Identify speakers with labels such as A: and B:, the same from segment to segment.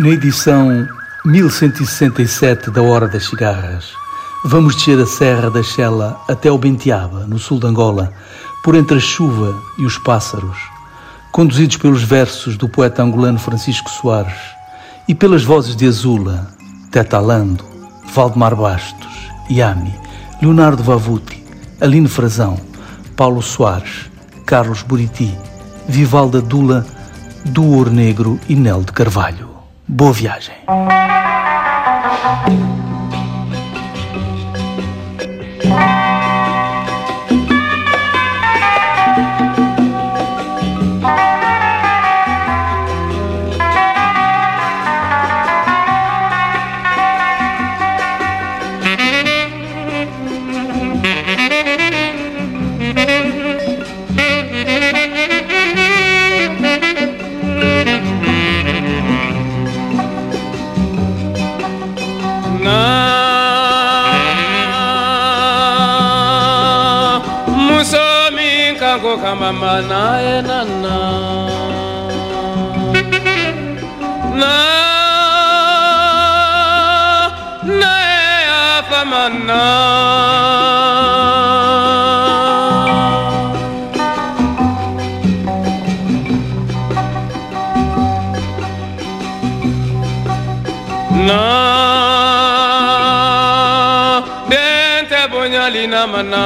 A: Na edição 1167 da Hora das Cigarras, vamos descer a Serra da Chela até o Benteaba, no sul de Angola, por entre a chuva e os pássaros, conduzidos pelos versos do poeta angolano Francisco Soares e pelas vozes de Azula, Teta Alando, Valdemar Bastos, Yami, Leonardo Vavuti, Aline Frazão, Paulo Soares, Carlos Buriti, Vivalda Dula, Duor Negro e Nel de Carvalho. Boa viagem.
B: Mama naye nana na naye afamana na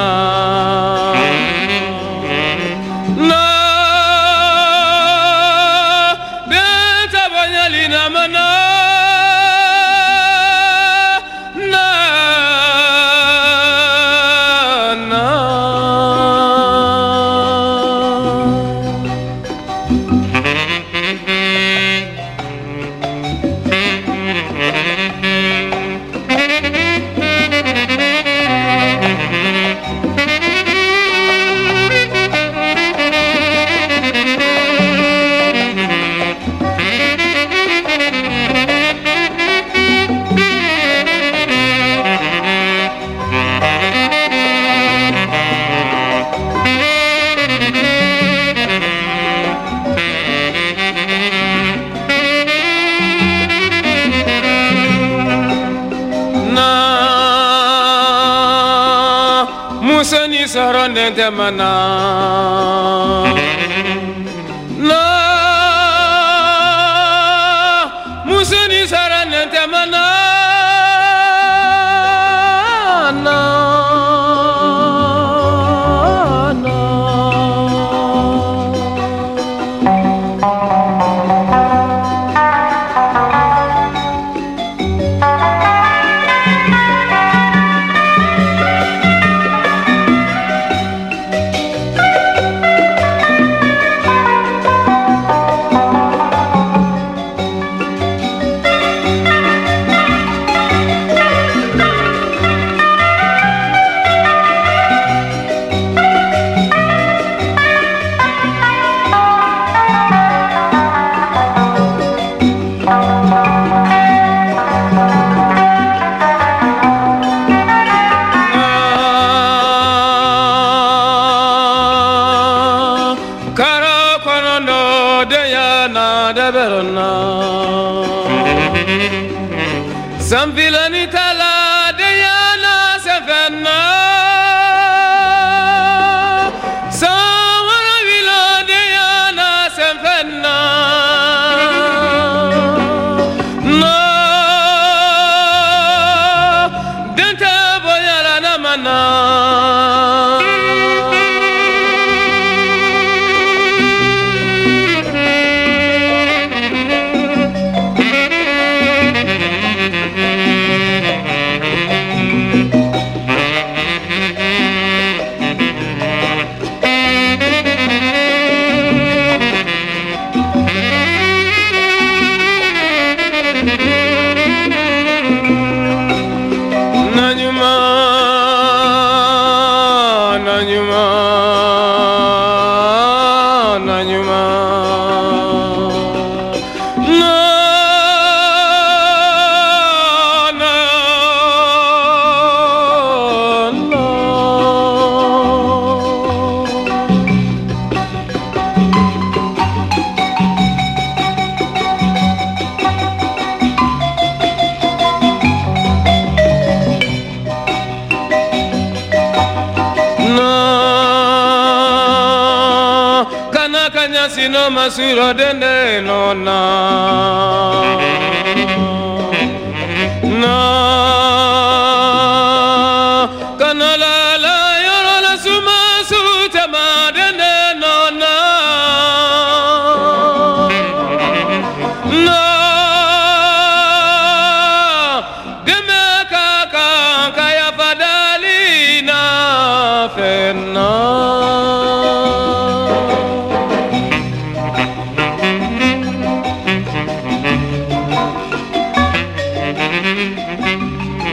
B: saronde temana na musoni saronde temana na Sambilani tala dino masiro dende no na na